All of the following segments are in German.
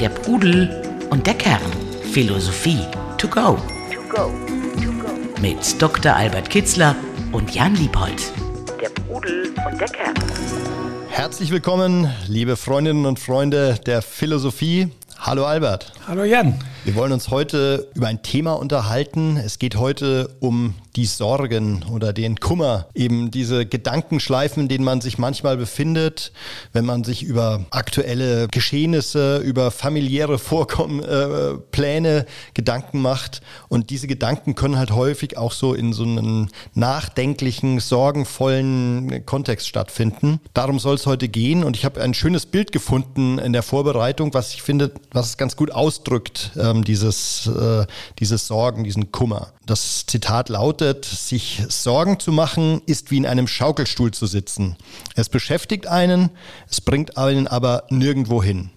Der Pudel und der Kern. Philosophie to go. Mit Dr. Albert Kitzler und Jan Liebold. Der Pudel und der Kern. Herzlich willkommen, liebe Freundinnen und Freunde der Philosophie. Hallo Albert. Hallo Jan. Wir wollen uns heute über ein Thema unterhalten. Es geht heute um die Sorgen oder den Kummer, eben diese Gedankenschleifen, in denen man sich manchmal befindet, wenn man sich über aktuelle Geschehnisse, über familiäre Vorkommen, äh, Pläne Gedanken macht. Und diese Gedanken können halt häufig auch so in so einem nachdenklichen, sorgenvollen Kontext stattfinden. Darum soll es heute gehen. Und ich habe ein schönes Bild gefunden in der Vorbereitung, was ich finde, was es ganz gut ausdrückt, ähm, dieses, äh, dieses Sorgen, diesen Kummer. Das Zitat lautet, sich Sorgen zu machen, ist wie in einem Schaukelstuhl zu sitzen. Es beschäftigt einen, es bringt einen aber nirgendwo hin.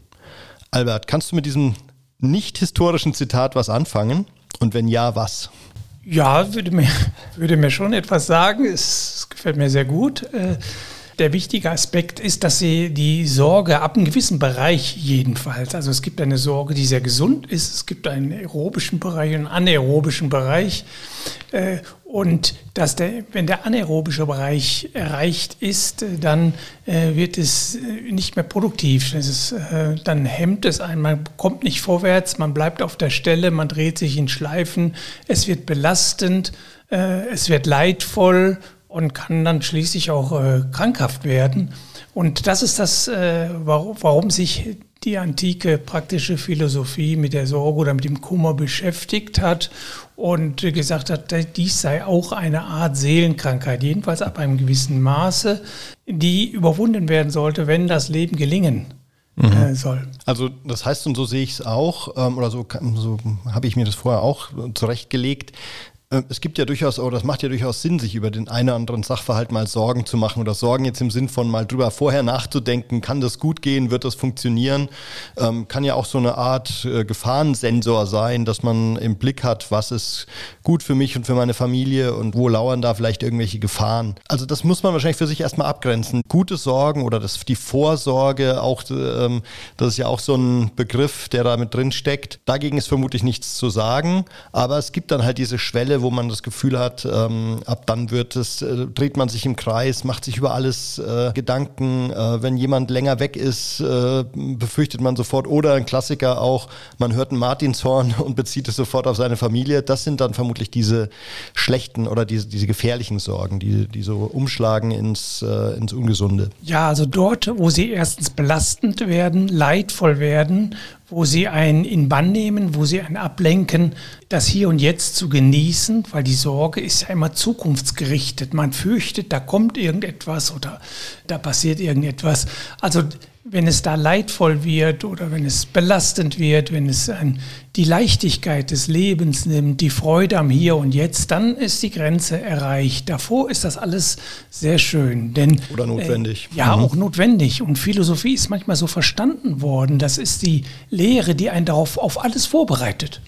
Albert, kannst du mit diesem nicht historischen Zitat was anfangen? Und wenn ja, was? Ja, würde mir, würde mir schon etwas sagen. Es, gefällt mir sehr gut. Äh, der wichtige Aspekt ist, dass sie die Sorge ab einem gewissen Bereich jedenfalls, also es gibt eine Sorge, die sehr gesund ist, es gibt einen aerobischen Bereich einen anaerobischen Bereich. Äh, und dass der, wenn der anaerobische Bereich erreicht ist, äh, dann äh, wird es nicht mehr produktiv. Ist, dann hemmt es einen, man kommt nicht vorwärts, man bleibt auf der Stelle, man dreht sich in Schleifen, es wird belastend, es wird leidvoll und kann dann schließlich auch äh, krankhaft werden. Und das ist das, äh, warum, warum sich die antike praktische Philosophie mit der Sorge oder mit dem Kummer beschäftigt hat und gesagt hat, dies sei auch eine Art Seelenkrankheit, jedenfalls ab einem gewissen Maße, die überwunden werden sollte, wenn das Leben gelingen mhm. Äh, soll. Also das heißt, und so sehe ich es auch, ähm, oder so, so habe ich mir das vorher auch zurechtgelegt, äh, es gibt ja durchaus, oder das macht ja durchaus Sinn, sich über den einen oder anderen Sachverhalt mal Sorgen zu machen oder Sorgen jetzt im Sinn von mal drüber vorher nachzudenken, kann das gut gehen, wird das funktionieren, ähm, kann ja auch so eine Art äh, Gefahrensensor sein, dass man im Blick hat, was ist gut für mich und für meine Familie und wo lauern da vielleicht irgendwelche Gefahren. Also das muss man wahrscheinlich für sich erstmal abgrenzen. Gute Sorgen oder das, die Vorsorge, auch ähm, das ist ja auch so ein Begriff, der da mit drin steckt. Dagegen ist vermutlich nichts zu sagen, aber es gibt dann halt diese Schwelle, wo man das Gefühl hat, ähm, ab dann wird es, äh, dreht man sich im Kreis, macht sich über alles äh, Gedanken. Äh, wenn jemand länger weg ist, äh, befürchtet man sofort. Oder ein Klassiker auch, man hört ein Martinshorn und bezieht es sofort auf seine Familie. Das sind dann vermutlich diese schlechten oder diese, diese gefährlichen Sorgen, die, die so umschlagen ins, äh, ins Ungesunde. Ja, also dort, wo sie erstens belastend werden, leidvoll werden wo sie einen in Bann nehmen, wo sie einen ablenken, das Hier und Jetzt zu genießen, weil die Sorge ist ja immer zukunftsgerichtet. Man fürchtet, da kommt irgendetwas oder da passiert irgendetwas. Also wenn es da leidvoll wird oder wenn es belastend wird, wenn es ein, die Leichtigkeit des Lebens nimmt, die Freude am Hier und Jetzt, dann ist die Grenze erreicht. Davor ist das alles sehr schön. Denn, oder notwendig. Äh, ja, mhm. auch notwendig. Und Philosophie ist manchmal so verstanden worden. Das ist die Lehre, die einen darauf auf alles vorbereitet.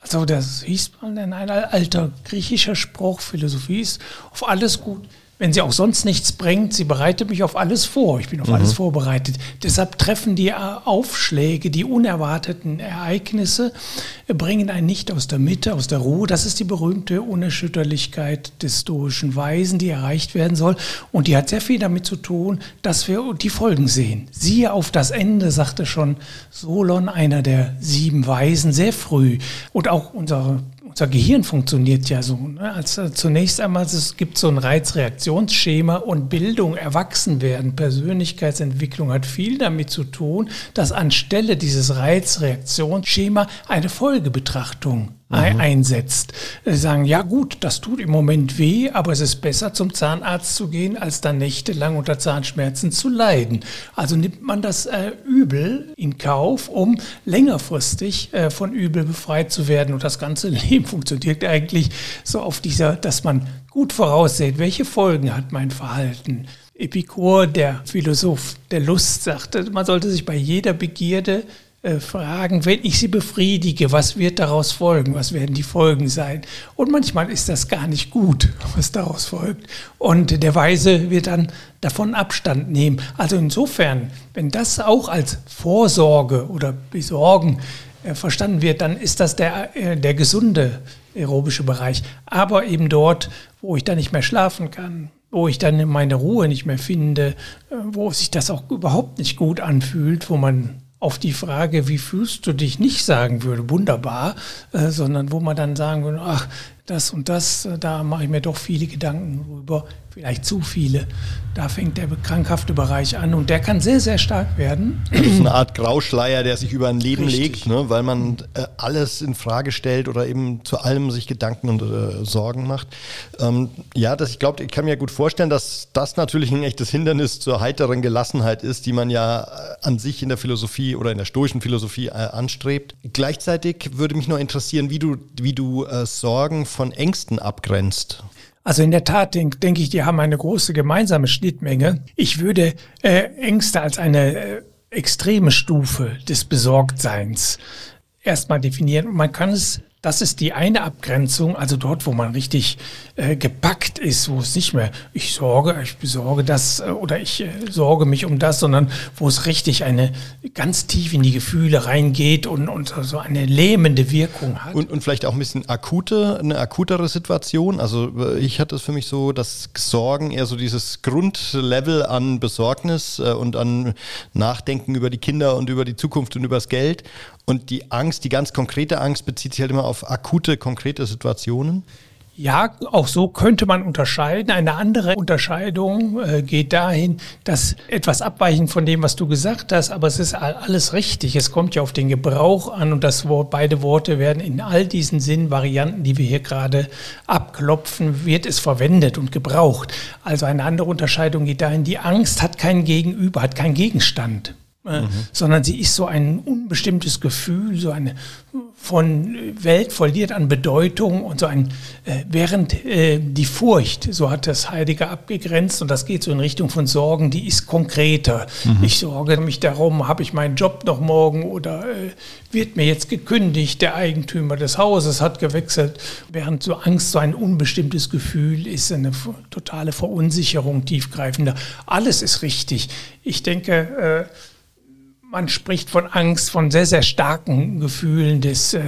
Also das hieß mal in ein alter griechischer Spruch, Philosophie ist auf alles gut wenn sie auch sonst nichts bringt, sie bereitet mich auf alles vor. Ich bin auf mhm. alles vorbereitet. Deshalb treffen die Aufschläge, die unerwarteten Ereignisse, bringen einen nicht aus der Mitte, aus der Ruhe. Das ist die berühmte Unerschütterlichkeit des stoischen Weisen, die erreicht werden soll. Und die hat sehr viel damit zu tun, dass wir die Folgen sehen. Siehe auf das Ende, sagte schon Solon, einer der sieben Weisen, sehr früh. Und auch unsere unser Gehirn funktioniert ja so. Ne? Also zunächst einmal, es gibt so ein Reizreaktionsschema und Bildung, Erwachsenwerden, Persönlichkeitsentwicklung hat viel damit zu tun, dass anstelle dieses Reizreaktionsschema eine Folgebetrachtung mhm. einsetzt. Sie sagen, ja gut, das tut im Moment weh, aber es ist besser zum Zahnarzt zu gehen, als dann nächtelang unter Zahnschmerzen zu leiden. Also nimmt man das äh, Übel in Kauf, um längerfristig äh, von Übel befreit zu werden. Und das ganze Leben funktioniert eigentlich so auf dieser, dass man gut voraussieht, welche Folgen hat mein Verhalten. Epikur, der Philosoph der Lust, sagte, man sollte sich bei jeder Begierde fragen, wenn ich sie befriedige, was wird daraus folgen, was werden die Folgen sein. Und manchmal ist das gar nicht gut, was daraus folgt. Und der Weise wird dann davon Abstand nehmen. Also insofern, wenn das auch als Vorsorge oder Besorgen äh, verstanden wird, dann ist das der, äh, der gesunde aerobische Bereich. Aber eben dort, wo ich dann nicht mehr schlafen kann, wo ich dann meine Ruhe nicht mehr finde, äh, wo sich das auch überhaupt nicht gut anfühlt, wo man auf die Frage, wie fühlst du dich, nicht sagen würde, wunderbar, äh, sondern wo man dann sagen würde, ach, das und das, äh, da mache ich mir doch viele Gedanken drüber, vielleicht zu viele. Da fängt der krankhafte Bereich an und der kann sehr, sehr stark werden. Das ist eine Art Grauschleier, der sich über ein Leben Richtig. legt, ne? weil man äh, alles in Frage stellt oder eben zu allem sich Gedanken und äh, Sorgen macht. Ähm, ja, das, ich glaube, ich kann mir gut vorstellen, dass das natürlich ein echtes Hindernis zur heiteren Gelassenheit ist, die man ja äh, an sich in der Philosophie oder in der stoischen Philosophie äh, anstrebt. Gleichzeitig würde mich noch interessieren, wie du, wie du Sorgen von Ängsten abgrenzt. Also in der Tat denke denk ich, die haben eine große gemeinsame Schnittmenge. Ich würde äh, Ängste als eine äh, extreme Stufe des Besorgtseins erstmal definieren. Man kann es das ist die eine Abgrenzung, also dort, wo man richtig äh, gepackt ist, wo es nicht mehr, ich sorge, ich besorge das äh, oder ich äh, sorge mich um das, sondern wo es richtig eine ganz tief in die Gefühle reingeht und, und so eine lähmende Wirkung hat. Und, und vielleicht auch ein bisschen akute, eine akutere Situation. Also äh, ich hatte es für mich so, dass Sorgen eher so dieses Grundlevel an Besorgnis äh, und an Nachdenken über die Kinder und über die Zukunft und über das Geld. Und die Angst, die ganz konkrete Angst bezieht sich halt immer auf akute, konkrete Situationen? Ja, auch so könnte man unterscheiden. Eine andere Unterscheidung äh, geht dahin, dass etwas abweichend von dem, was du gesagt hast, aber es ist alles richtig. Es kommt ja auf den Gebrauch an und das Wort, beide Worte werden in all diesen Sinnvarianten, die wir hier gerade abklopfen, wird es verwendet und gebraucht. Also eine andere Unterscheidung geht dahin, die Angst hat kein Gegenüber, hat keinen Gegenstand. Mhm. sondern sie ist so ein unbestimmtes Gefühl, so eine von Welt verliert an Bedeutung und so ein, äh, während äh, die Furcht, so hat das Heidegger abgegrenzt und das geht so in Richtung von Sorgen, die ist konkreter. Mhm. Ich sorge mich darum, habe ich meinen Job noch morgen oder äh, wird mir jetzt gekündigt, der Eigentümer des Hauses hat gewechselt, während so Angst so ein unbestimmtes Gefühl ist, eine totale Verunsicherung tiefgreifender. Alles ist richtig. Ich denke, äh, man spricht von Angst, von sehr, sehr starken Gefühlen des, äh,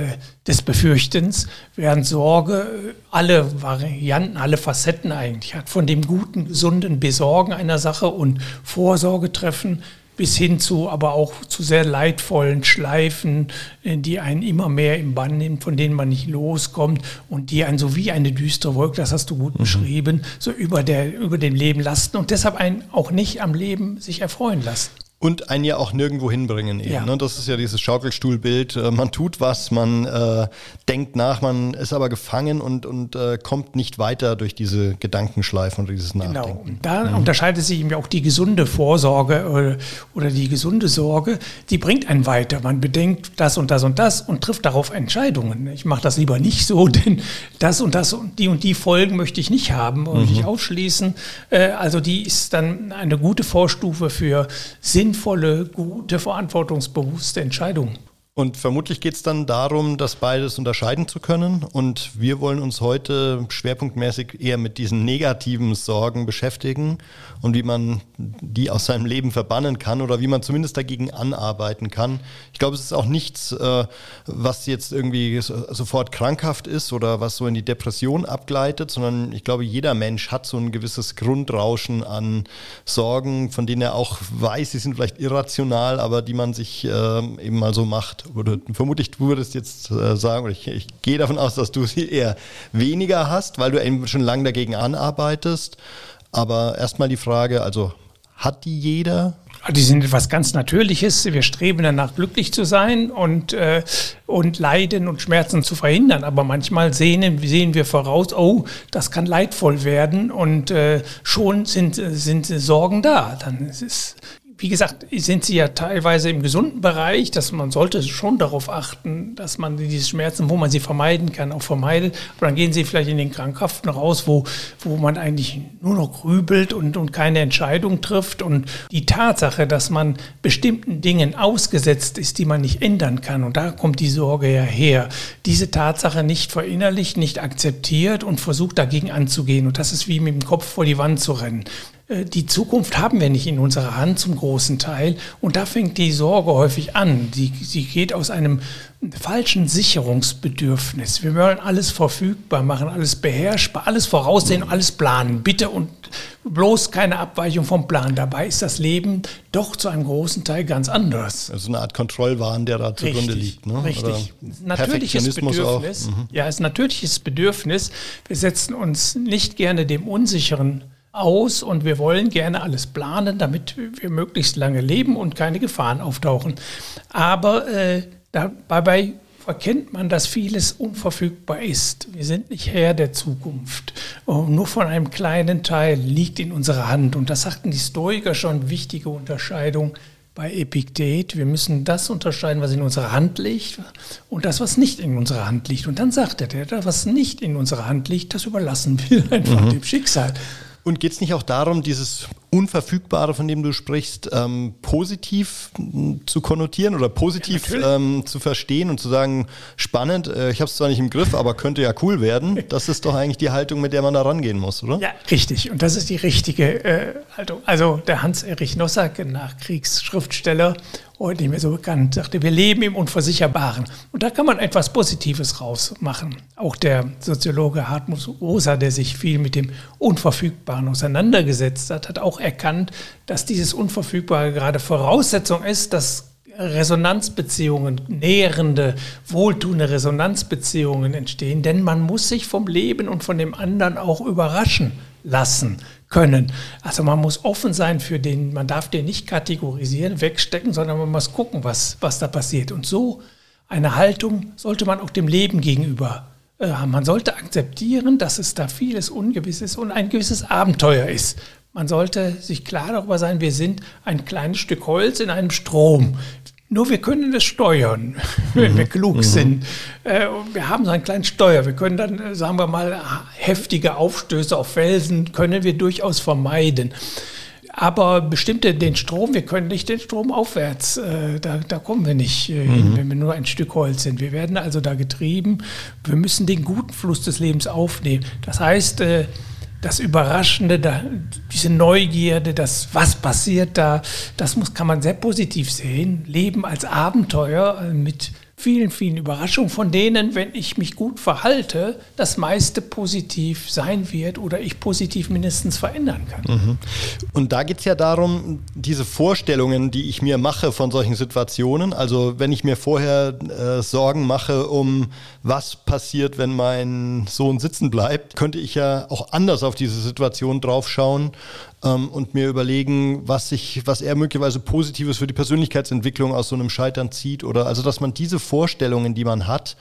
des Befürchtens, während Sorge äh, alle Varianten, alle Facetten eigentlich hat. Von dem guten, gesunden Besorgen einer Sache und Vorsorge treffen bis hin zu, aber auch zu sehr leidvollen Schleifen, äh, die einen immer mehr im Bann nehmen, von denen man nicht loskommt und die einen so wie eine düstere Wolke, das hast du gut mhm. beschrieben, so über, der, über dem Leben lasten und deshalb einen auch nicht am Leben sich erfreuen lassen. Und einen ja auch nirgendwo hinbringen eben. Ja. Ne? Das ist ja dieses Schaukelstuhlbild. Äh, man tut was, man äh, denkt nach, man ist aber gefangen und, und äh, kommt nicht weiter durch diese Gedankenschleifen und dieses genau. Nachdenken. Genau. Da mhm. unterscheidet sich eben auch die gesunde Vorsorge oder, äh, oder die gesunde Sorge. Die bringt einen weiter. Man bedenkt das und das und das und trifft darauf Entscheidungen. Ich mache das lieber nicht so, denn das und das und die und die Folgen möchte ich nicht haben und mhm. nicht ausschließen. Äh, also die ist dann eine gute Vorstufe für Sinn sinnvolle, gute, verantwortungsbewusste Entscheidung. Und vermutlich geht es dann darum, das beides unterscheiden zu können. Und wir wollen uns heute schwerpunktmäßig eher mit diesen negativen Sorgen beschäftigen und wie man die aus seinem Leben verbannen kann oder wie man zumindest dagegen anarbeiten kann. Ich glaube, es ist auch nichts, äh, was jetzt irgendwie sofort krankhaft ist oder was so in die Depression abgleitet, sondern ich glaube, jeder Mensch hat so ein gewisses Grundrauschen an Sorgen, von denen er auch weiß, sie sind vielleicht irrational, aber die man sich äh, eben mal so macht. Oder vermutlich du würdest jetzt äh, sagen, oder ich, ich gehe davon aus, dass du sie eher weniger hast, weil du eben schon lange dagegen anarbeitest. Aber erstmal die Frage, also hat die jeder? Die sind etwas ganz Natürliches. Wir streben danach, glücklich zu sein und, äh, und Leiden und Schmerzen zu verhindern. Aber manchmal sehen, sehen wir voraus, oh, das kann leidvoll werden und äh, schon sind, sind Sorgen da. Dann ist es wie gesagt, sind sie ja teilweise im gesunden Bereich, dass man sollte schon darauf achten, dass man diese Schmerzen, wo man sie vermeiden kann, auch vermeidet. Aber dann gehen sie vielleicht in den Krankhaften raus, wo, wo man eigentlich nur noch grübelt und, und keine Entscheidung trifft. Und die Tatsache, dass man bestimmten Dingen ausgesetzt ist, die man nicht ändern kann, und da kommt die Sorge ja her, diese Tatsache nicht verinnerlicht, nicht akzeptiert und versucht dagegen anzugehen. Und das ist wie mit dem Kopf vor die Wand zu rennen. Äh, die Zukunft haben wir nicht in unserer Hand zum großen Teil. Und da fängt die Sorge häufig an. Sie, sie geht aus einem falschen Sicherungsbedürfnis. Wir wollen alles verfügbar machen, alles beherrschbar, alles voraussehen, alles planen. Bitte und bloß keine Abweichung vom Plan. Dabei ist das Leben doch zu einem großen Teil ganz anders. Also eine Art Kontrollwahn, der da zugrunde liegt. Ne? Richtig. Natürliches Bedürfnis. Mhm. Ja, es ist natürliches Bedürfnis. Wir setzen uns nicht gerne dem Unsicheren aus und wir wollen gerne alles planen, damit wir möglichst lange leben und keine Gefahren auftauchen. Aber äh, dabei erkennt man, dass vieles unverfügbar ist. Wir sind nicht Herr der Zukunft. Und nur von einem kleinen Teil liegt in unserer Hand. Und das sagten die Stoiker schon, wichtige Unterscheidung bei Epiktet. Wir müssen das unterscheiden, was in unserer Hand liegt und das, was nicht in unserer Hand liegt. Und dann sagt er, das, was nicht in unserer Hand liegt, das überlassen wir einfach mhm. dem Schicksal. Und geht es nicht auch darum, dieses Unverfügbare, von dem du sprichst, ähm, positiv zu konnotieren oder positiv ja, ähm, zu verstehen und zu sagen, spannend, äh, ich habe es zwar nicht im Griff, aber könnte ja cool werden. Das ist doch eigentlich die Haltung, mit der man da rangehen muss, oder? Ja, richtig. Und das ist die richtige äh, Haltung. Also der Hans-Erich Nossack, Nachkriegsschriftsteller, heute nicht mehr so bekannt, sagte, wir leben im Unversicherbaren. Und da kann man etwas Positives rausmachen. Auch der Soziologe Hartmut Rosa, der sich viel mit dem Unverfügbaren auseinandergesetzt hat, hat auch erkannt, dass dieses Unverfügbare gerade Voraussetzung ist, dass Resonanzbeziehungen, nährende, wohltuende Resonanzbeziehungen entstehen, denn man muss sich vom Leben und von dem anderen auch überraschen lassen können. Also man muss offen sein für den, man darf den nicht kategorisieren, wegstecken, sondern man muss gucken, was, was da passiert. Und so eine Haltung sollte man auch dem Leben gegenüber äh, haben. Man sollte akzeptieren, dass es da vieles Ungewisses und ein gewisses Abenteuer ist. Man sollte sich klar darüber sein, wir sind ein kleines Stück Holz in einem Strom. Nur wir können es steuern, wenn wir mhm. klug mhm. sind. Äh, wir haben so einen kleinen Steuer. Wir können dann, äh, sagen wir mal, heftige Aufstöße auf Felsen können wir durchaus vermeiden. Aber bestimmte den Strom, wir können nicht den Strom aufwärts, äh, da, da kommen wir nicht äh, hin, mhm. wenn wir nur ein Stück Holz sind. Wir werden also da getrieben. Wir müssen den guten Fluss des Lebens aufnehmen. Das heißt, äh, das Überraschende, diese Neugierde, das was passiert da, das muss, kann man sehr positiv sehen. Leben als Abenteuer äh, mit vielen, vielen Überraschungen, von denen, wenn ich mich gut verhalte, das meiste positiv sein wird oder ich positiv mindestens verändern kann. Mhm. Und da geht es ja darum, diese Vorstellungen, die ich mir mache von solchen Situationen, also wenn ich mir vorher äh, Sorgen mache um, was passiert, wenn mein Sohn sitzen bleibt, könnte ich ja auch anders auf diese Situation draufschauen ähm, und mir überlegen, was sich, was er möglicherweise Positives für die Persönlichkeitsentwicklung aus so einem Scheitern zieht oder also, dass man diese Vorstellungen, die man hat,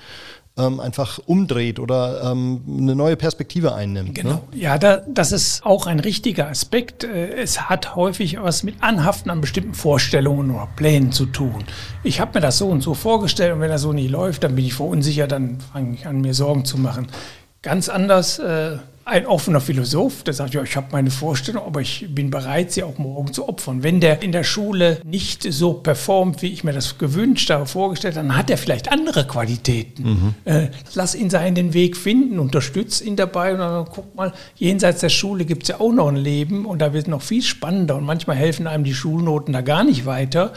ähm, einfach umdreht oder ähm, eine neue Perspektive einnimmt. Ne? Genau. Ne? Ja, da, das ist auch ein richtiger Aspekt. Äh, es hat häufig was mit Anhaften an bestimmten Vorstellungen oder Plänen zu tun. Ich habe mir das so und so vorgestellt und wenn das so nicht läuft, dann bin ich verunsichert, dann fange ich an, mir Sorgen zu machen. Ganz anders äh, ein offener Philosoph, der sagt, ja, ich habe meine Vorstellung, aber ich bin bereit, sie auch morgen zu opfern. Wenn der in der Schule nicht so performt, wie ich mir das gewünscht habe, vorgestellt habe, dann hat er vielleicht andere Qualitäten. Mhm. Äh, lass ihn seinen Weg finden, unterstütze ihn dabei und dann guck mal, jenseits der Schule gibt es ja auch noch ein Leben und da wird noch viel spannender und manchmal helfen einem die Schulnoten da gar nicht weiter.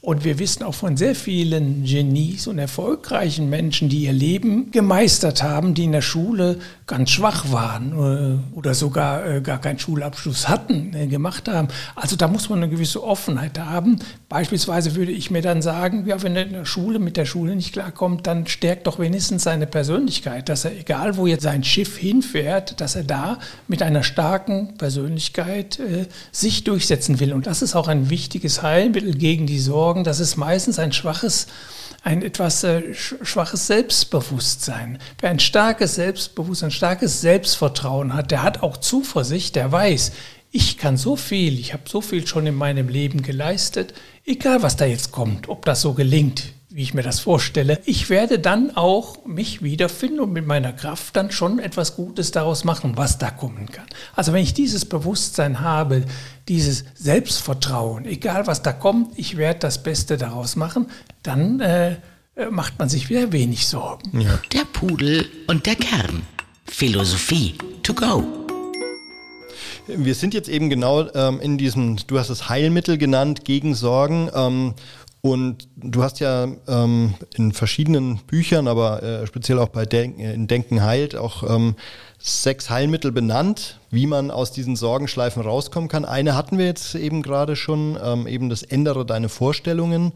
Und wir wissen auch von sehr vielen Genies und erfolgreichen Menschen, die ihr Leben gemeistert haben, die in der Schule ganz schwach waren äh, oder sogar äh, gar keinen Schulabschluss hatten, äh, gemacht haben. Also da muss man eine gewisse Offenheit haben. Beispielsweise würde ich mir dann sagen, ja, wenn er in der Schule mit der Schule nicht klarkommt, dann stärkt doch wenigstens seine Persönlichkeit, dass er, egal wo jetzt sein Schiff hinfährt, dass er da mit einer starken Persönlichkeit äh, sich durchsetzen will. Und das ist auch ein wichtiges Heilmittel gegen die Sorgen. Das ist meistens ein schwaches ein etwas äh, schwaches Selbstbewusstsein. Wer ein starkes Selbstbewusstsein, ein starkes Selbstvertrauen hat, der hat auch Zuversicht, der weiß, ich kann so viel, ich habe so viel schon in meinem Leben geleistet, egal was da jetzt kommt, ob das so gelingt, wie ich mir das vorstelle, ich werde dann auch mich wiederfinden und mit meiner Kraft dann schon etwas Gutes daraus machen, was da kommen kann. Also wenn ich dieses Bewusstsein habe, dieses Selbstvertrauen, egal was da kommt, ich werde das Beste daraus machen, dann äh, äh macht man sich wieder wenig Sorgen. Ja. Der Pudel und der Kern. Philosophie to go. Wir sind jetzt eben genau ähm, in diesem, du hast es Heilmittel genannt, gegen Sorgen. Ähm, und du hast ja ähm, in verschiedenen Büchern, aber äh, speziell auch bei Denken, in Denken heilt, auch ähm, sechs Heilmittel benannt, wie man aus diesen Sorgenschleifen rauskommen kann. Eine hatten wir jetzt eben gerade schon, ähm, eben das Ändere deine Vorstellungen.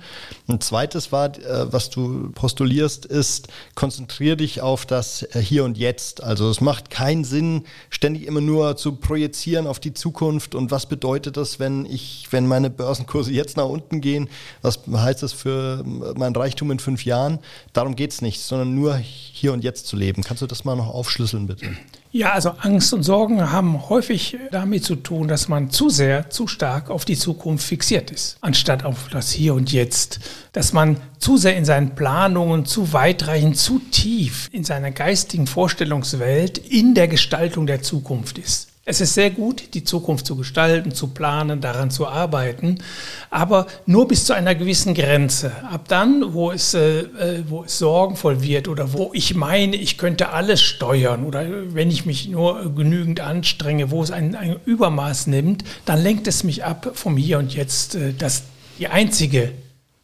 Ein zweites war, äh, was du postulierst, ist, konzentriere dich auf das äh, Hier und Jetzt. Also es macht keinen Sinn, ständig immer nur zu projizieren auf die Zukunft und was bedeutet das, wenn ich, wenn meine Börsenkurse jetzt nach unten gehen, was heißt das für mein Reichtum in fünf Jahren? Darum geht es nicht, sondern nur hier und jetzt zu leben. Kannst du das mal noch aufschlüsseln, bitte? Ja, also Angst und Sorgen haben häufig damit zu tun, dass man zu sehr, zu stark auf die Zukunft fixiert ist, anstatt auf das Hier und Jetzt. Dass man zu sehr in seinen Planungen, zu weitreichend, zu tief in seiner geistigen Vorstellungswelt in der Gestaltung der Zukunft ist. Es ist sehr gut, die Zukunft zu gestalten, zu planen, daran zu arbeiten, aber nur bis zu einer gewissen Grenze. Ab dann, wo es, äh, äh, wo es sorgenvoll wird oder wo ich meine, ich könnte alles steuern oder wenn ich mich nur genügend anstrenge, wo es ein, ein Übermaß nimmt, dann lenkt es mich ab vom Hier und Jetzt, äh, dass die einzige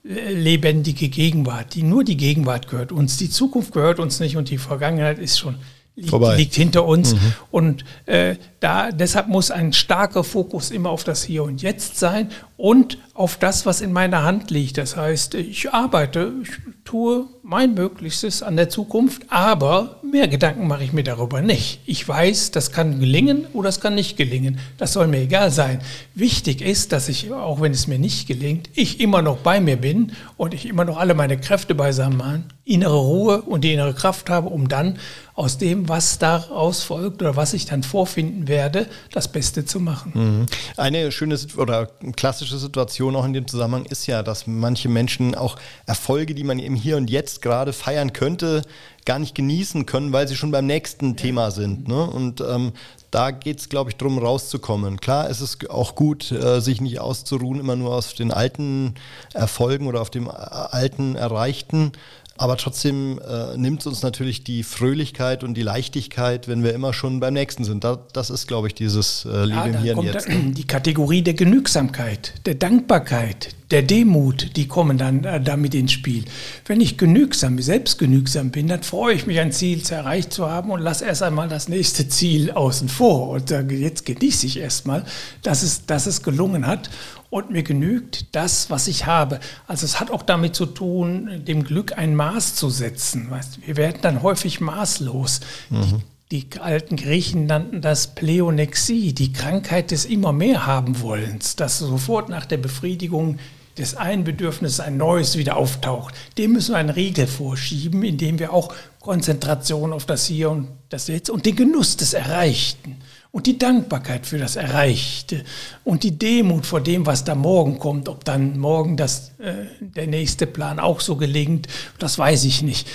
äh, lebendige Gegenwart, die nur die Gegenwart gehört uns, die Zukunft gehört uns nicht und die Vergangenheit ist schon liegt, liegt hinter uns. Mhm. Und äh, da, deshalb muss ein starker Fokus immer auf das Hier und Jetzt sein und auf das, was in meiner Hand liegt. Das heißt, ich arbeite, ich tue mein Möglichstes an der Zukunft, aber mehr Gedanken mache ich mir darüber nicht. Ich weiß, das kann gelingen oder es kann nicht gelingen. Das soll mir egal sein. Wichtig ist, dass ich, auch wenn es mir nicht gelingt, ich immer noch bei mir bin und ich immer noch alle meine Kräfte beisammen innere Ruhe und die innere Kraft habe, um dann aus dem, was daraus folgt oder was ich dann vorfinden werde, das Beste zu machen. Mhm. Eine schöne oder klassische Situation auch in dem Zusammenhang ist ja, dass manche Menschen auch Erfolge, die man eben hier und jetzt gerade feiern könnte, gar nicht genießen können, weil sie schon beim nächsten ja. Thema sind. Ne? Und ähm, da geht es, glaube ich, darum, rauszukommen. Klar, es ist auch gut, äh, sich nicht auszuruhen, immer nur auf den alten Erfolgen oder auf dem äh, alten Erreichten, aber trotzdem äh, nimmt es uns natürlich die Fröhlichkeit und die Leichtigkeit, wenn wir immer schon beim nächsten sind. Da, das ist, glaube ich, dieses äh, Leben ja, hier und jetzt. Die Kategorie der Genügsamkeit, der Dankbarkeit, der Demut, die kommen dann äh, damit ins Spiel. Wenn ich genügsam, selbstgenügsam bin, dann freue ich mich, ein Ziel erreicht zu haben und lasse erst einmal das nächste Ziel außen vor und sage, jetzt genieße ich erstmal, dass es, dass es gelungen hat und mir genügt das, was ich habe. Also es hat auch damit zu tun, dem Glück ein Maß zu setzen. Weißt, wir werden dann häufig maßlos. Mhm. Die, die, alten Griechen nannten das Pleonexie, die Krankheit des immer mehr haben wollens, dass sofort nach der Befriedigung des einen Bedürfnisses ein neues wieder auftaucht. Dem müssen wir einen Riegel vorschieben, indem wir auch Konzentration auf das Hier und das Jetzt und den Genuss des Erreichten und die Dankbarkeit für das Erreichte und die Demut vor dem, was da morgen kommt, ob dann morgen das, äh, der nächste Plan auch so gelingt, das weiß ich nicht.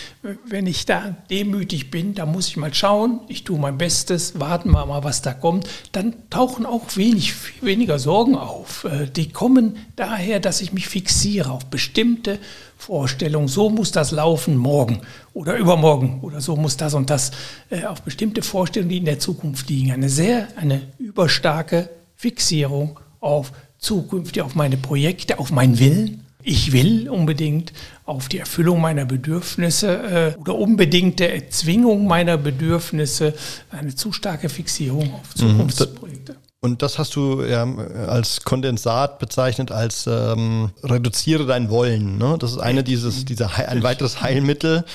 Wenn ich da demütig bin, da muss ich mal schauen, ich tue mein Bestes, warten wir mal, was da kommt, dann tauchen auch wenig, weniger Sorgen auf. Äh, die kommen daher, dass ich mich fixiere auf bestimmte Vorstellung, so muss das laufen morgen oder übermorgen oder so muss das und das äh, auf bestimmte Vorstellungen, die in der Zukunft liegen. Eine sehr, eine überstarke Fixierung auf Zukunft, auf meine Projekte, auf meinen Willen. Ich will unbedingt auf die Erfüllung meiner Bedürfnisse äh, oder unbedingte Erzwingung meiner Bedürfnisse, eine zu starke Fixierung auf mhm. Zukunftsprojekte. Und das hast du ja als Kondensat bezeichnet, als ähm, reduziere dein Wollen. Ne? Das ist eine dieses, dieser ein weiteres Heilmittel.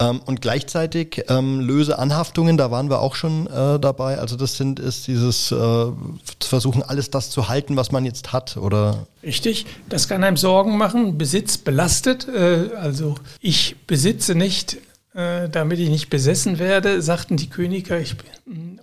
Ähm, und gleichzeitig ähm, löse Anhaftungen, da waren wir auch schon äh, dabei. Also das sind ist dieses äh, zu versuchen, alles das zu halten, was man jetzt hat, oder? Richtig, das kann einem Sorgen machen. Besitz belastet. Äh, also ich besitze nicht äh, damit ich nicht besessen werde, sagten die Könige. Ich,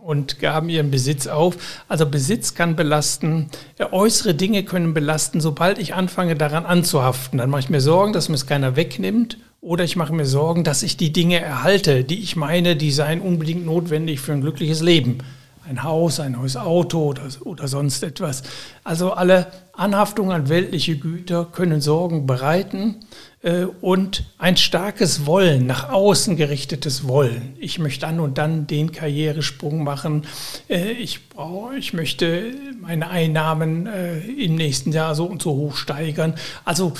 und gaben ihren Besitz auf. Also Besitz kann belasten, äußere Dinge können belasten, sobald ich anfange daran anzuhaften. Dann mache ich mir Sorgen, dass mir es keiner wegnimmt oder ich mache mir Sorgen, dass ich die Dinge erhalte, die ich meine, die seien unbedingt notwendig für ein glückliches Leben. Ein Haus, ein neues Auto oder, oder sonst etwas. Also alle Anhaftungen an weltliche Güter können Sorgen bereiten äh, und ein starkes Wollen, nach außen gerichtetes Wollen. Ich möchte dann und dann den Karrieresprung machen. Äh, ich, brauche, ich möchte meine Einnahmen äh, im nächsten Jahr so und so hoch steigern. Also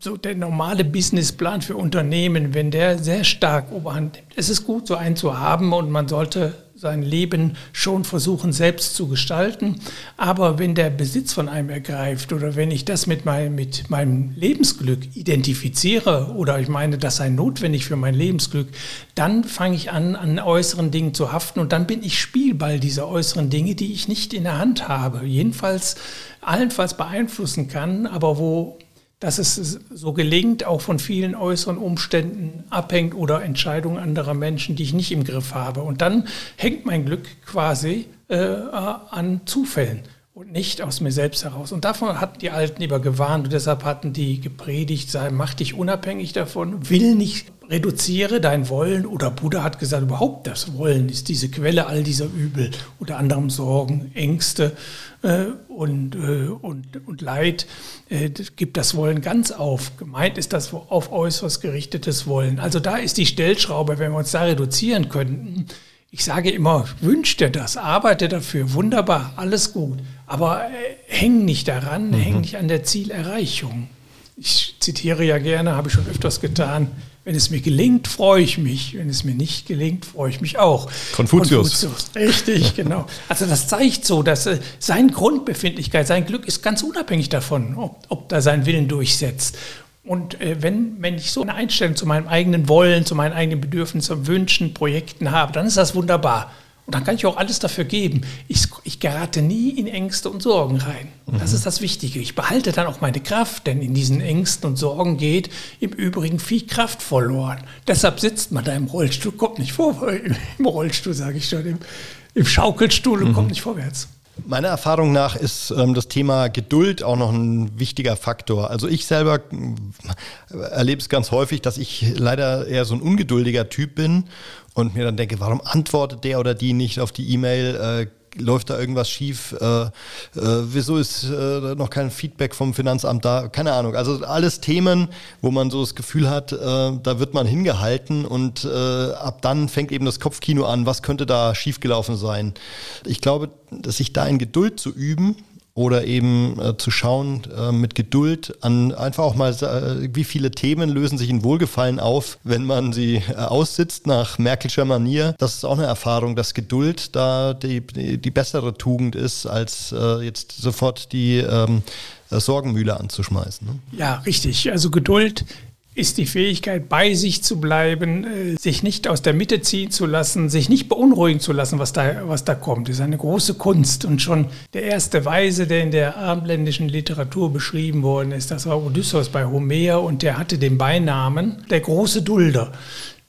so der normale Businessplan für Unternehmen, wenn der sehr stark Oberhand nimmt. Es ist gut, so einen zu haben und man sollte sein Leben schon versuchen selbst zu gestalten. Aber wenn der Besitz von einem ergreift oder wenn ich das mit, mein, mit meinem Lebensglück identifiziere oder ich meine, das sei notwendig für mein Lebensglück, dann fange ich an, an äußeren Dingen zu haften und dann bin ich Spielball dieser äußeren Dinge, die ich nicht in der Hand habe. Jedenfalls allenfalls beeinflussen kann, aber wo dass es so gelingt, auch von vielen äußeren Umständen abhängt oder Entscheidungen anderer Menschen, die ich nicht im Griff habe. Und dann hängt mein Glück quasi äh, an Zufällen und nicht aus mir selbst heraus. Und davon hatten die Alten lieber gewarnt und deshalb hatten die gepredigt, sei, mach dich unabhängig davon, will nicht, reduziere dein Wollen. Oder Buddha hat gesagt, überhaupt das Wollen ist diese Quelle all dieser Übel, unter anderem Sorgen, Ängste äh, und, äh, und, und Leid. Äh, gibt das Wollen ganz auf. Gemeint ist das auf äußerst gerichtetes Wollen. Also da ist die Stellschraube, wenn wir uns da reduzieren könnten. Ich sage immer, wünsch dir das, arbeite dafür, wunderbar, alles gut. Aber äh, häng nicht daran, mhm. häng nicht an der Zielerreichung. Ich zitiere ja gerne, habe ich schon öfters getan, wenn es mir gelingt, freue ich mich. Wenn es mir nicht gelingt, freue ich mich auch. Konfuzius. Konfuzius. Richtig, genau. Also das zeigt so, dass äh, seine Grundbefindlichkeit, sein Glück ist ganz unabhängig davon, ob, ob da sein Willen durchsetzt. Und äh, wenn, wenn ich so eine Einstellung zu meinem eigenen Wollen, zu meinen eigenen Bedürfnissen, Wünschen, Projekten habe, dann ist das wunderbar. Und dann kann ich auch alles dafür geben. Ich, ich gerate nie in Ängste und Sorgen rein. Und das mhm. ist das Wichtige. Ich behalte dann auch meine Kraft, denn in diesen Ängsten und Sorgen geht im Übrigen viel Kraft verloren. Deshalb sitzt man da im Rollstuhl, kommt nicht vor, im Rollstuhl sage ich schon, im, im Schaukelstuhl und mhm. kommt nicht vorwärts. Meiner Erfahrung nach ist ähm, das Thema Geduld auch noch ein wichtiger Faktor. Also ich selber äh, erlebe es ganz häufig, dass ich leider eher so ein ungeduldiger Typ bin und mir dann denke, warum antwortet der oder die nicht auf die E-Mail? Äh, läuft da irgendwas schief? Äh, äh, wieso ist äh, noch kein Feedback vom Finanzamt da? Keine Ahnung. Also alles Themen, wo man so das Gefühl hat, äh, da wird man hingehalten und äh, ab dann fängt eben das Kopfkino an. Was könnte da schiefgelaufen sein? Ich glaube, dass sich da in Geduld zu üben, oder eben äh, zu schauen äh, mit Geduld an einfach auch mal, äh, wie viele Themen lösen sich in Wohlgefallen auf, wenn man sie äh, aussitzt nach Merkelscher Manier. Das ist auch eine Erfahrung, dass Geduld da die, die, die bessere Tugend ist, als äh, jetzt sofort die ähm, Sorgenmühle anzuschmeißen. Ne? Ja, richtig. Also Geduld ist die Fähigkeit, bei sich zu bleiben, äh, sich nicht aus der Mitte ziehen zu lassen, sich nicht beunruhigen zu lassen, was da, was da kommt. Das ist eine große Kunst. Und schon der erste Weise, der in der abendländischen Literatur beschrieben worden ist, das war Odysseus bei Homer und der hatte den Beinamen der große Dulder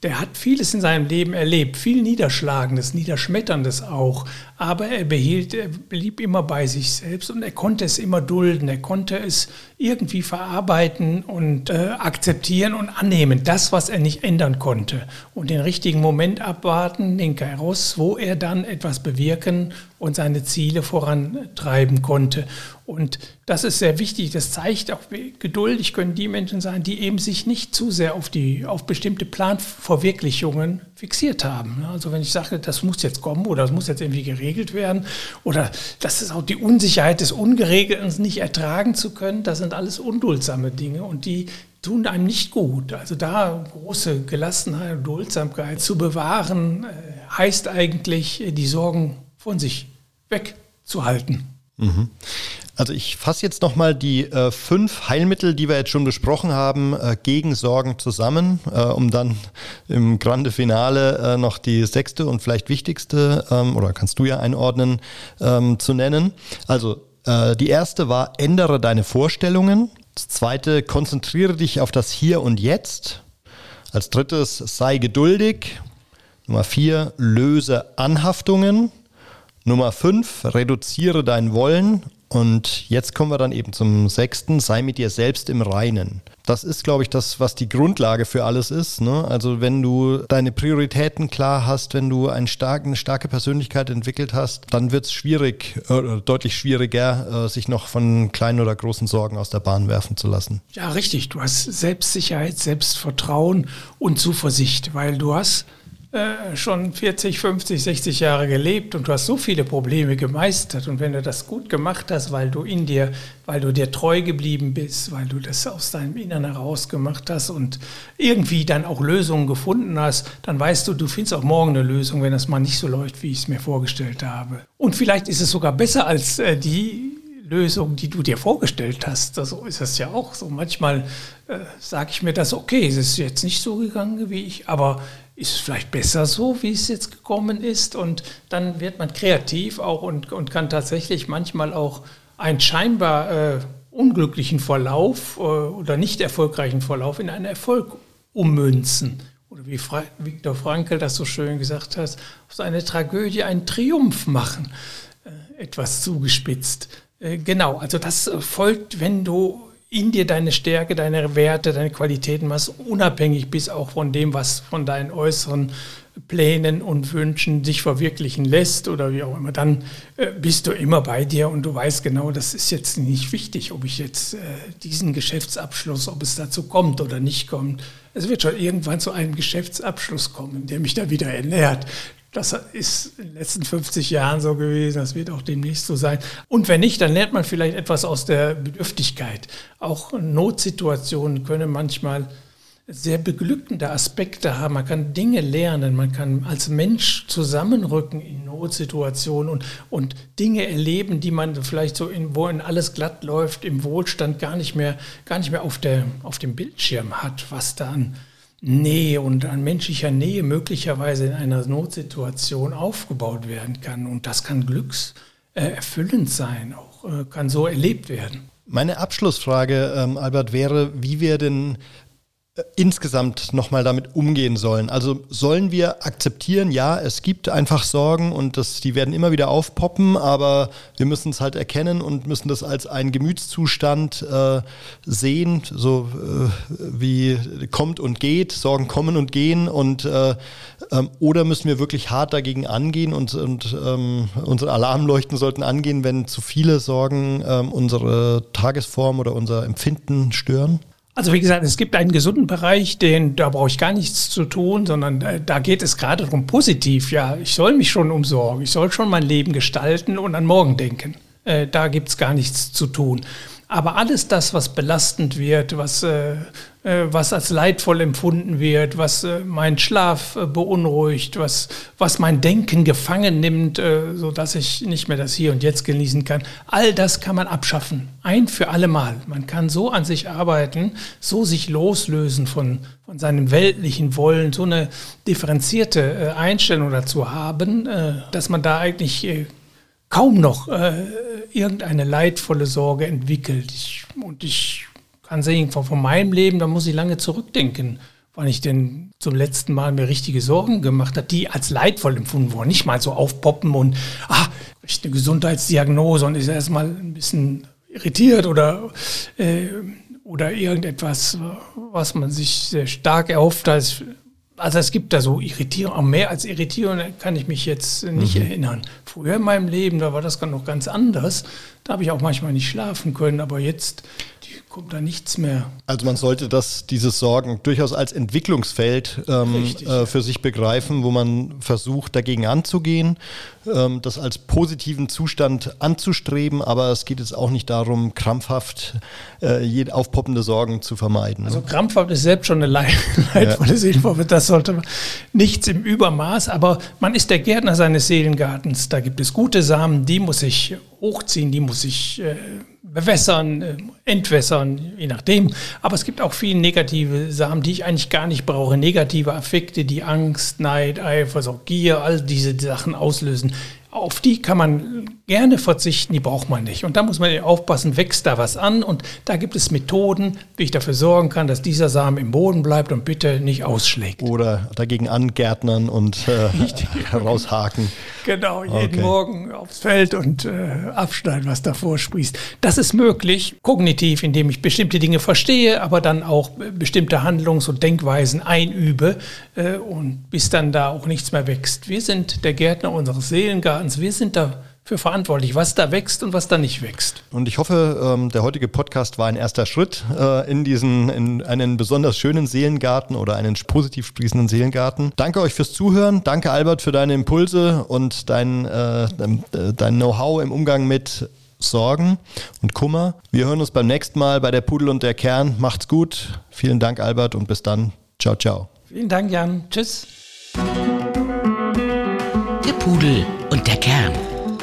der hat vieles in seinem Leben erlebt, viel Niederschlagendes, Niederschmetterndes auch, aber er behielt, er blieb immer bei sich selbst und er konnte es immer dulden, er konnte es irgendwie verarbeiten und äh, akzeptieren und annehmen, das, was er nicht ändern konnte und den richtigen Moment abwarten, den Kairos, wo er dann etwas bewirken und seine Ziele vorantreiben konnte. Und das ist sehr wichtig. Das zeigt auch, wie geduldig können die Menschen sein, die eben sich nicht zu sehr auf, die, auf bestimmte Planverwirklichungen fixiert haben. Also wenn ich sage, das muss jetzt kommen oder das muss jetzt irgendwie geregelt werden oder das ist auch die Unsicherheit des Ungeregelten nicht ertragen zu können, das sind alles unduldsame Dinge und die tun einem nicht gut. Also da große Gelassenheit und Duldsamkeit zu bewahren, äh, heißt eigentlich, die Sorgen von sich wegzuhalten. Mhm. Also ich fasse jetzt nochmal die äh, fünf Heilmittel, die wir jetzt schon besprochen haben, äh, gegen Sorgen zusammen, äh, um dann im Grande Finale äh, noch die sechste und vielleicht wichtigste, ähm, oder kannst du ja einordnen, ähm, zu nennen. Also äh, die erste war, ändere deine Vorstellungen. Das zweite, konzentriere dich auf das Hier und Jetzt. Als drittes, sei geduldig. Nummer vier, löse Anhaftungen. Nummer 5, reduziere dein Wollen. Und jetzt kommen wir dann eben zum sechsten, sei mit dir selbst im Reinen. Das ist, glaube ich, das, was die Grundlage für alles ist. Ne? Also wenn du deine Prioritäten klar hast, wenn du einen starken, eine starke Persönlichkeit entwickelt hast, dann wird es schwierig, äh, deutlich schwieriger, äh, sich noch von kleinen oder großen Sorgen aus der Bahn werfen zu lassen. Ja, richtig. Du hast Selbstsicherheit, Selbstvertrauen und Zuversicht, weil du hast äh, schon 40, 50, 60 Jahre gelebt und du hast so viele Probleme gemeistert. Und wenn du das gut gemacht hast, weil du in dir, weil du dir treu geblieben bist, weil du das aus deinem Innern heraus gemacht hast und irgendwie dann auch Lösungen gefunden hast, dann weißt du, du findest auch morgen eine Lösung, wenn das mal nicht so läuft, wie ich es mir vorgestellt habe. Und vielleicht ist es sogar besser als äh, die Lösung, die du dir vorgestellt hast. So ist es ja auch so. Manchmal äh, sage ich mir das, okay, es ist jetzt nicht so gegangen wie ich, aber ist es vielleicht besser so, wie es jetzt gekommen ist? Und dann wird man kreativ auch und, und kann tatsächlich manchmal auch einen scheinbar äh, unglücklichen Verlauf äh, oder nicht erfolgreichen Verlauf in einen Erfolg ummünzen. Oder wie Fra Viktor Frankl das so schön gesagt hat, aus einer Tragödie einen Triumph machen, äh, etwas zugespitzt. Äh, genau, also das folgt, wenn du in dir deine Stärke, deine Werte, deine Qualitäten was unabhängig bist auch von dem, was von deinen äußeren Plänen und Wünschen sich verwirklichen lässt oder wie auch immer, dann äh, bist du immer bei dir und du weißt genau, das ist jetzt nicht wichtig, ob ich jetzt äh, diesen Geschäftsabschluss, ob es dazu kommt oder nicht kommt. Es wird schon irgendwann zu einem Geschäftsabschluss kommen, der mich da wieder ernährt. Das ist in den letzten 50 Jahren so gewesen, das wird auch demnächst so sein. Und wenn nicht, dann lernt man vielleicht etwas aus der Bedürftigkeit. Auch Notsituationen können manchmal sehr beglückende Aspekte haben. Man kann Dinge lernen, man kann als Mensch zusammenrücken in Notsituationen und, und Dinge erleben, die man vielleicht so in, wo in alles glatt läuft, im Wohlstand gar nicht mehr, gar nicht mehr auf, der, auf dem Bildschirm hat, was dann Nähe und an menschlicher Nähe möglicherweise in einer Notsituation aufgebaut werden kann. Und das kann glückserfüllend sein, auch äh, kann so erlebt werden. Meine Abschlussfrage, ähm, Albert, wäre, wie wir denn insgesamt nochmal damit umgehen sollen. Also sollen wir akzeptieren, ja, es gibt einfach Sorgen und das, die werden immer wieder aufpoppen, aber wir müssen es halt erkennen und müssen das als einen Gemütszustand äh, sehen, so äh, wie kommt und geht, Sorgen kommen und gehen und äh, ähm, oder müssen wir wirklich hart dagegen angehen und, und ähm, unsere Alarmleuchten sollten angehen, wenn zu viele Sorgen ähm, unsere Tagesform oder unser Empfinden stören? Also wie gesagt, es gibt einen gesunden Bereich, den da brauche ich gar nichts zu tun, sondern da, da geht es gerade darum positiv. Ja, ich soll mich schon umsorgen, ich soll schon mein Leben gestalten und an morgen denken. Äh, da gibt es gar nichts zu tun. Aber alles das, was belastend wird, was, äh, äh, was als leidvoll empfunden wird, was äh, meinen Schlaf äh, beunruhigt, was, was mein Denken gefangen nimmt, äh, sodass ich nicht mehr das Hier und Jetzt genießen kann, all das kann man abschaffen. Ein für alle Mal. Man kann so an sich arbeiten, so sich loslösen von, von seinem weltlichen Wollen, so eine differenzierte äh, Einstellung dazu haben, äh, dass man da eigentlich kaum noch äh, irgendeine leidvolle Sorge entwickelt. Ich, und ich kann sagen, von, von meinem Leben, da muss ich lange zurückdenken, wann ich denn zum letzten Mal mir richtige Sorgen gemacht habe, die als leidvoll empfunden wurden. Nicht mal so aufpoppen und, ah, eine Gesundheitsdiagnose und ist erstmal ein bisschen irritiert oder, äh, oder irgendetwas, was man sich sehr stark erhofft hat also es gibt da so Irritierung, mehr als Irritierung kann ich mich jetzt nicht mhm. erinnern. Früher in meinem Leben, da war das noch ganz anders. Da habe ich auch manchmal nicht schlafen können, aber jetzt kommt da nichts mehr. Also man sollte das, diese Sorgen durchaus als Entwicklungsfeld ähm, Richtig, äh, für sich begreifen, wo man versucht, dagegen anzugehen, ähm, das als positiven Zustand anzustreben, aber es geht jetzt auch nicht darum, krampfhaft äh, aufpoppende Sorgen zu vermeiden. Also ne? krampfhaft ist selbst schon eine leidvolle ja. Seelenform, das sollte man nichts im Übermaß, aber man ist der Gärtner seines Seelengartens, da gibt es gute Samen, die muss ich hochziehen, die muss ich äh, bewässern, äh, entwässern, je nachdem. Aber es gibt auch viele negative Sachen, die ich eigentlich gar nicht brauche. Negative Affekte, die Angst, Neid, Eifersucht, Gier, all diese Sachen auslösen. Auf die kann man gerne verzichten, die braucht man nicht. Und da muss man aufpassen, wächst da was an. Und da gibt es Methoden, wie ich dafür sorgen kann, dass dieser Samen im Boden bleibt und bitte nicht ausschlägt. Oder dagegen angärtnern und äh, raushaken. Genau, jeden okay. Morgen aufs Feld und äh, abschneiden, was davor sprießt. Das ist möglich, kognitiv, indem ich bestimmte Dinge verstehe, aber dann auch bestimmte Handlungs- und Denkweisen einübe äh, und bis dann da auch nichts mehr wächst. Wir sind der Gärtner unseres Seelengartens, wir sind da für verantwortlich, was da wächst und was da nicht wächst. Und ich hoffe, ähm, der heutige Podcast war ein erster Schritt äh, in diesen, in einen besonders schönen Seelengarten oder einen positiv sprießenden Seelengarten. Danke euch fürs Zuhören. Danke Albert für deine Impulse und dein, äh, dein Know-how im Umgang mit Sorgen und Kummer. Wir hören uns beim nächsten Mal bei der Pudel und der Kern. Macht's gut. Vielen Dank Albert und bis dann. Ciao, ciao. Vielen Dank Jan. Tschüss. Der Pudel und der Kern